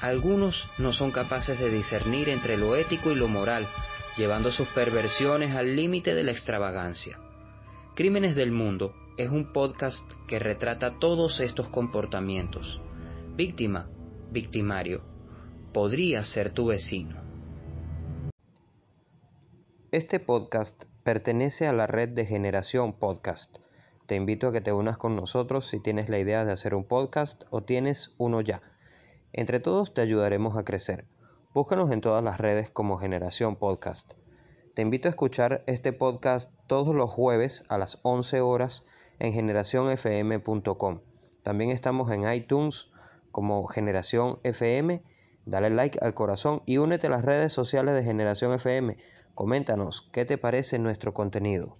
Algunos no son capaces de discernir entre lo ético y lo moral, llevando sus perversiones al límite de la extravagancia. Crímenes del Mundo es un podcast que retrata todos estos comportamientos. Víctima, victimario, podría ser tu vecino. Este podcast pertenece a la red de Generación Podcast. Te invito a que te unas con nosotros si tienes la idea de hacer un podcast o tienes uno ya. Entre todos te ayudaremos a crecer. Búscanos en todas las redes como Generación Podcast. Te invito a escuchar este podcast todos los jueves a las 11 horas en generacionfm.com. También estamos en iTunes como Generación FM. Dale like al corazón y únete a las redes sociales de Generación FM Coméntanos qué te parece nuestro contenido.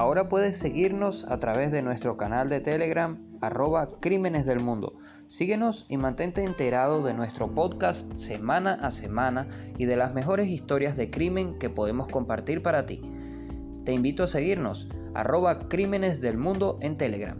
Ahora puedes seguirnos a través de nuestro canal de Telegram arroba Crímenes del Mundo. Síguenos y mantente enterado de nuestro podcast semana a semana y de las mejores historias de crimen que podemos compartir para ti. Te invito a seguirnos arroba Crímenes del Mundo en Telegram.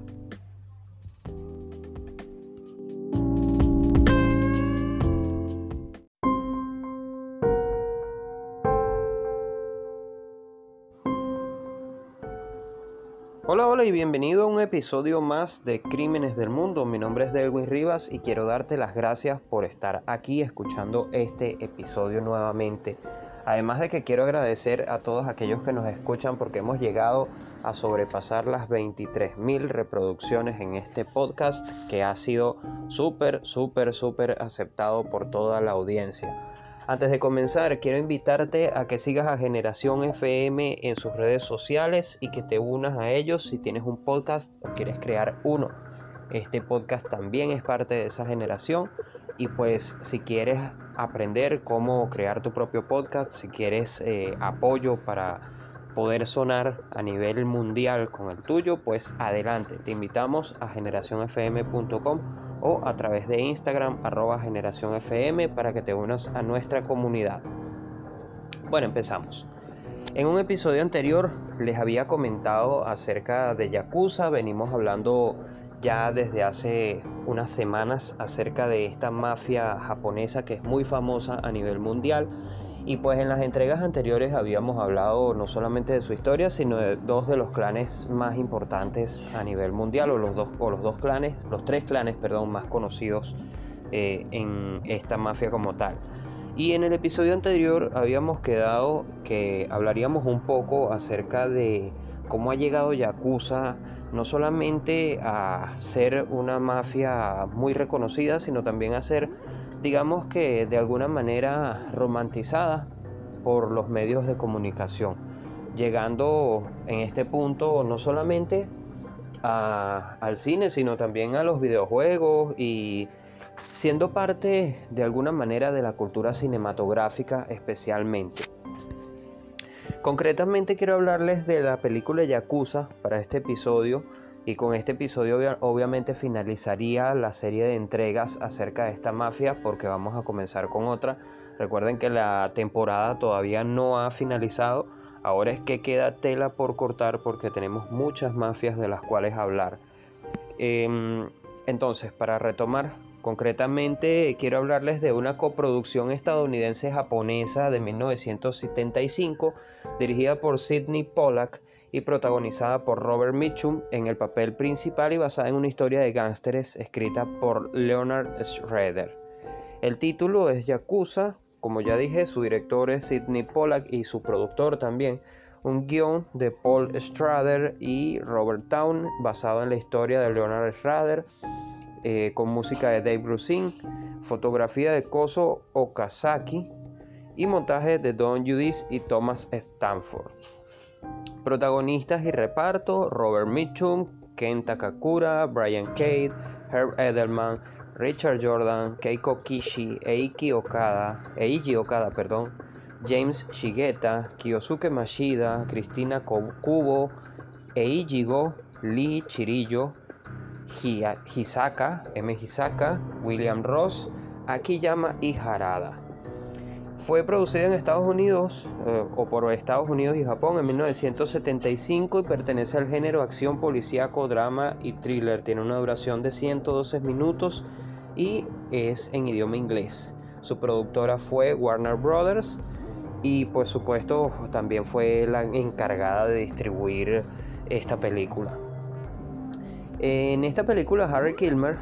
Y bienvenido a un episodio más de Crímenes del Mundo. Mi nombre es Delwin Rivas y quiero darte las gracias por estar aquí escuchando este episodio nuevamente. Además de que quiero agradecer a todos aquellos que nos escuchan porque hemos llegado a sobrepasar las 23.000 reproducciones en este podcast que ha sido súper, súper, súper aceptado por toda la audiencia. Antes de comenzar, quiero invitarte a que sigas a Generación FM en sus redes sociales y que te unas a ellos si tienes un podcast o quieres crear uno. Este podcast también es parte de esa generación y pues si quieres aprender cómo crear tu propio podcast, si quieres eh, apoyo para poder sonar a nivel mundial con el tuyo, pues adelante. Te invitamos a generacionfm.com o a través de Instagram arroba generacionfm para que te unas a nuestra comunidad. Bueno, empezamos. En un episodio anterior les había comentado acerca de Yakuza, venimos hablando ya desde hace unas semanas acerca de esta mafia japonesa que es muy famosa a nivel mundial y pues en las entregas anteriores habíamos hablado no solamente de su historia, sino de dos de los clanes más importantes a nivel mundial, o los dos, o los dos clanes, los tres clanes, perdón, más conocidos eh, en esta mafia como tal. Y en el episodio anterior habíamos quedado que hablaríamos un poco acerca de cómo ha llegado Yakuza no solamente a ser una mafia muy reconocida, sino también a ser digamos que de alguna manera romantizada por los medios de comunicación, llegando en este punto no solamente al cine, sino también a los videojuegos y siendo parte de alguna manera de la cultura cinematográfica especialmente. Concretamente quiero hablarles de la película Yakuza para este episodio y con este episodio obviamente finalizaría la serie de entregas acerca de esta mafia porque vamos a comenzar con otra. Recuerden que la temporada todavía no ha finalizado. Ahora es que queda tela por cortar porque tenemos muchas mafias de las cuales hablar. Em, entonces, para retomar, concretamente quiero hablarles de una coproducción estadounidense-japonesa de 1975 dirigida por Sidney Pollack y protagonizada por Robert Mitchum en el papel principal y basada en una historia de gángsteres escrita por Leonard Schroeder. El título es Yakuza, como ya dije, su director es Sidney Pollack y su productor también. Un guion de Paul Schrader y Robert Town basado en la historia de Leonard Schrader, eh, con música de Dave Brusin, fotografía de Koso Okazaki y montaje de Don Judis y Thomas Stanford. Protagonistas y reparto: Robert Mitchum, Ken Takakura, Brian Cade, Herb Edelman, Richard Jordan, Keiko Kishi, Eiki Okada, Eiji Okada, perdón, James Shigeta, Kiyosuke Mashida, Cristina Kubo, Eijigo, Lee Chirillo, Hisaka, M. Hisaka, William Ross, Akiyama y Harada. Fue producida en Estados Unidos eh, o por Estados Unidos y Japón en 1975 y pertenece al género acción policíaco, drama y thriller. Tiene una duración de 112 minutos y es en idioma inglés. Su productora fue Warner Brothers y por supuesto también fue la encargada de distribuir esta película. En esta película Harry Kilmer,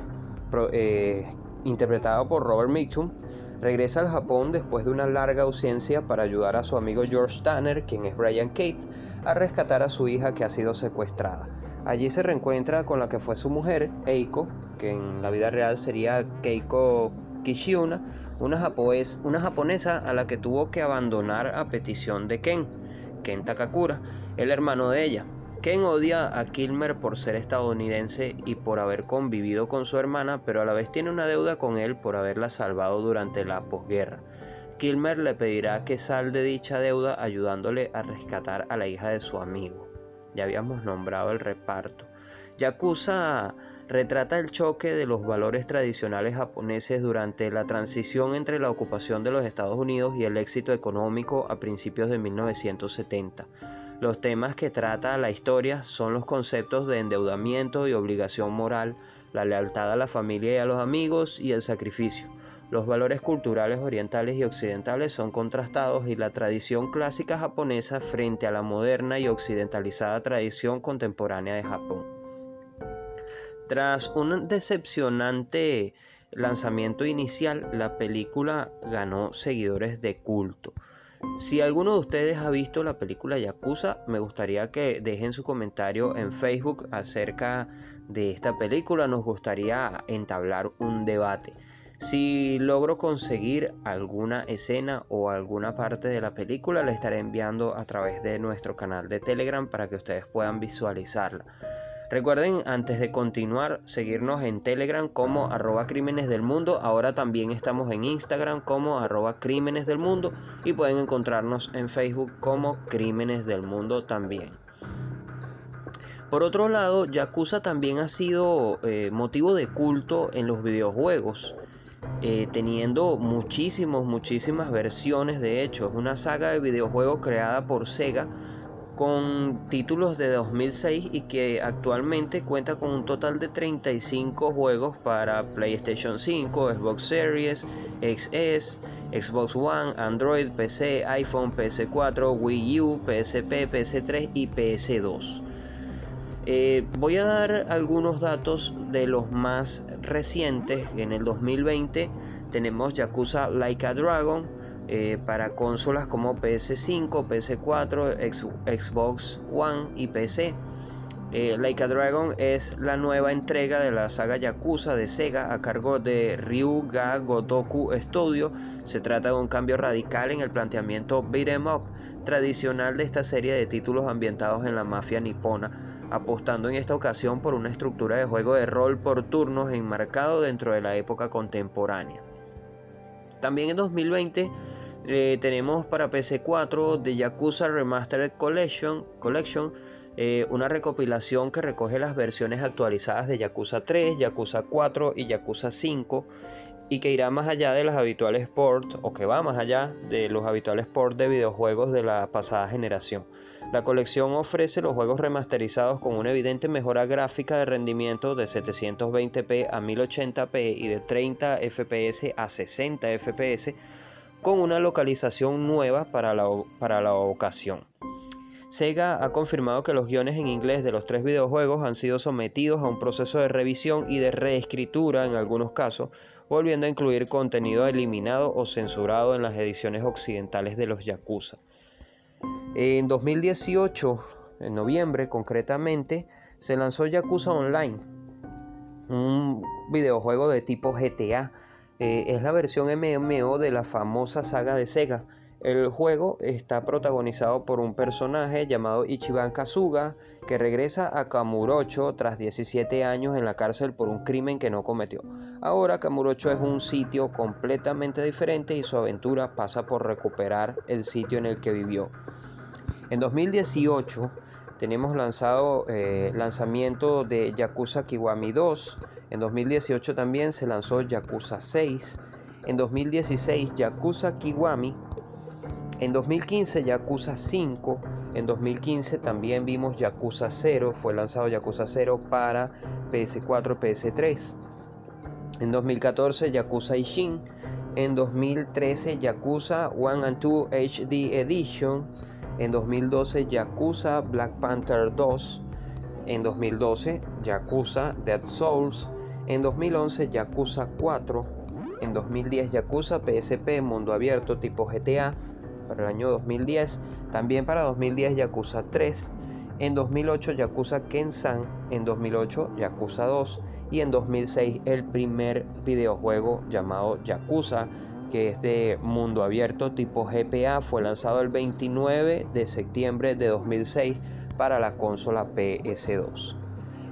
eh, interpretado por Robert Mitchum, regresa al Japón después de una larga ausencia para ayudar a su amigo George Tanner, quien es Brian Kate, a rescatar a su hija que ha sido secuestrada. Allí se reencuentra con la que fue su mujer, Eiko, que en la vida real sería Keiko Kishiuna, una, una japonesa a la que tuvo que abandonar a petición de Ken, Ken Takakura, el hermano de ella. Ken odia a Kilmer por ser estadounidense y por haber convivido con su hermana, pero a la vez tiene una deuda con él por haberla salvado durante la posguerra. Kilmer le pedirá que salde dicha deuda ayudándole a rescatar a la hija de su amigo. Ya habíamos nombrado el reparto. Yakuza retrata el choque de los valores tradicionales japoneses durante la transición entre la ocupación de los Estados Unidos y el éxito económico a principios de 1970. Los temas que trata la historia son los conceptos de endeudamiento y obligación moral, la lealtad a la familia y a los amigos y el sacrificio. Los valores culturales orientales y occidentales son contrastados y la tradición clásica japonesa frente a la moderna y occidentalizada tradición contemporánea de Japón. Tras un decepcionante lanzamiento inicial, la película ganó seguidores de culto. Si alguno de ustedes ha visto la película Yakuza, me gustaría que dejen su comentario en Facebook acerca de esta película. Nos gustaría entablar un debate. Si logro conseguir alguna escena o alguna parte de la película, la estaré enviando a través de nuestro canal de Telegram para que ustedes puedan visualizarla. Recuerden, antes de continuar, seguirnos en Telegram como arroba crímenes del mundo. Ahora también estamos en Instagram como arroba crímenes del mundo y pueden encontrarnos en Facebook como crímenes del mundo también. Por otro lado, Yakuza también ha sido eh, motivo de culto en los videojuegos. Eh, teniendo muchísimos, muchísimas versiones de hecho. Es una saga de videojuegos creada por Sega con títulos de 2006 y que actualmente cuenta con un total de 35 juegos para PlayStation 5, Xbox Series, XS, Xbox One, Android, PC, iPhone, PS4, Wii U, PSP, PS3 y PS2. Eh, voy a dar algunos datos de los más recientes. En el 2020 tenemos Yakuza Like a Dragon, eh, para consolas como PS5, PS4, Xbox One y PC. Eh, Like a Dragon es la nueva entrega de la saga Yakuza de Sega a cargo de Ryuga Gotoku Studio. Se trata de un cambio radical en el planteamiento beat'em up tradicional de esta serie de títulos ambientados en la mafia nipona, apostando en esta ocasión por una estructura de juego de rol por turnos enmarcado dentro de la época contemporánea. También en 2020 eh, tenemos para PC4 de Yakuza Remastered Collection, eh, una recopilación que recoge las versiones actualizadas de Yakuza 3, Yakuza 4 y Yakuza 5 y que irá más allá de los habituales ports o que va más allá de los habituales ports de videojuegos de la pasada generación. La colección ofrece los juegos remasterizados con una evidente mejora gráfica de rendimiento de 720p a 1080p y de 30 fps a 60 fps con una localización nueva para la, para la ocasión. Sega ha confirmado que los guiones en inglés de los tres videojuegos han sido sometidos a un proceso de revisión y de reescritura en algunos casos, volviendo a incluir contenido eliminado o censurado en las ediciones occidentales de los Yakuza. En 2018, en noviembre concretamente, se lanzó Yakuza Online, un videojuego de tipo GTA eh, es la versión MMO de la famosa saga de Sega. El juego está protagonizado por un personaje llamado Ichiban Kasuga que regresa a Kamurocho tras 17 años en la cárcel por un crimen que no cometió. Ahora Kamurocho es un sitio completamente diferente y su aventura pasa por recuperar el sitio en el que vivió. En 2018 tenemos lanzado eh, lanzamiento de Yakuza Kiwami 2. En 2018 también se lanzó Yakuza 6. En 2016 Yakuza Kiwami en 2015 Yakuza 5, en 2015 también vimos Yakuza 0, fue lanzado Yakuza 0 para PS4 PS3. En 2014 Yakuza Ishin, en 2013 Yakuza 1 and 2 HD Edition, en 2012 Yakuza Black Panther 2, en 2012 Yakuza Dead Souls, en 2011 Yakuza 4, en 2010 Yakuza PSP Mundo Abierto tipo GTA, para el año 2010, también para 2010 Yakuza 3, en 2008 Yakuza Kensan, en 2008 Yakuza 2 y en 2006 el primer videojuego llamado Yakuza que es de mundo abierto tipo GPA, fue lanzado el 29 de septiembre de 2006 para la consola PS2.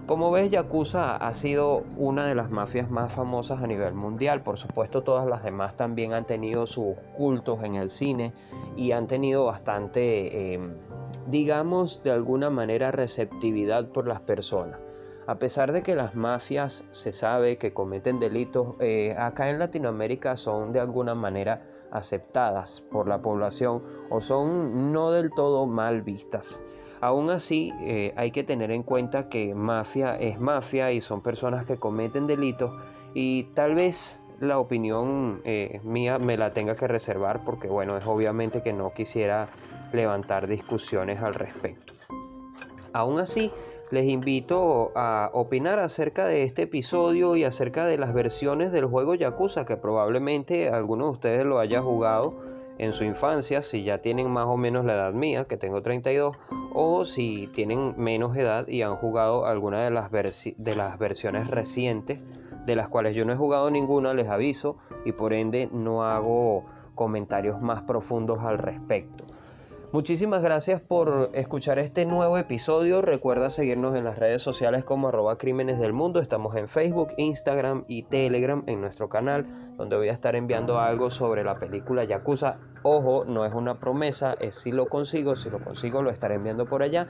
Como ves, Yakuza ha sido una de las mafias más famosas a nivel mundial. Por supuesto, todas las demás también han tenido sus cultos en el cine y han tenido bastante, em, digamos, de alguna manera receptividad por las personas. A pesar de que las mafias se sabe que cometen delitos, eh, acá en Latinoamérica son de alguna manera aceptadas por la población o son no del todo mal vistas. Aún así, eh, hay que tener en cuenta que mafia es mafia y son personas que cometen delitos y tal vez la opinión eh, mía me la tenga que reservar porque bueno, es obviamente que no quisiera levantar discusiones al respecto. Aún así, les invito a opinar acerca de este episodio y acerca de las versiones del juego Yakuza que probablemente alguno de ustedes lo haya jugado en su infancia, si ya tienen más o menos la edad mía, que tengo 32, o si tienen menos edad y han jugado alguna de las, de las versiones recientes, de las cuales yo no he jugado ninguna, les aviso, y por ende no hago comentarios más profundos al respecto. Muchísimas gracias por escuchar este nuevo episodio. Recuerda seguirnos en las redes sociales como arroba crímenes del mundo. Estamos en Facebook, Instagram y Telegram en nuestro canal, donde voy a estar enviando algo sobre la película Yakuza. Ojo, no es una promesa, es si lo consigo. Si lo consigo, lo estaré enviando por allá.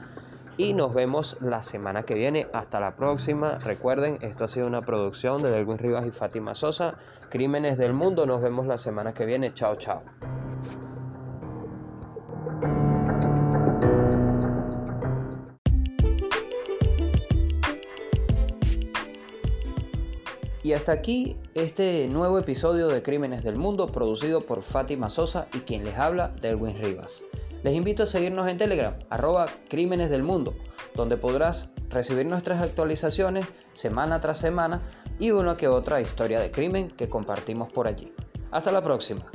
Y nos vemos la semana que viene. Hasta la próxima. Recuerden, esto ha sido una producción de Delwin Rivas y Fátima Sosa. Crímenes del mundo. Nos vemos la semana que viene. Chao, chao. Y hasta aquí este nuevo episodio de Crímenes del Mundo producido por Fátima Sosa y quien les habla, Delwin Rivas. Les invito a seguirnos en Telegram, arroba Crímenes del Mundo, donde podrás recibir nuestras actualizaciones semana tras semana y una que otra historia de crimen que compartimos por allí. Hasta la próxima.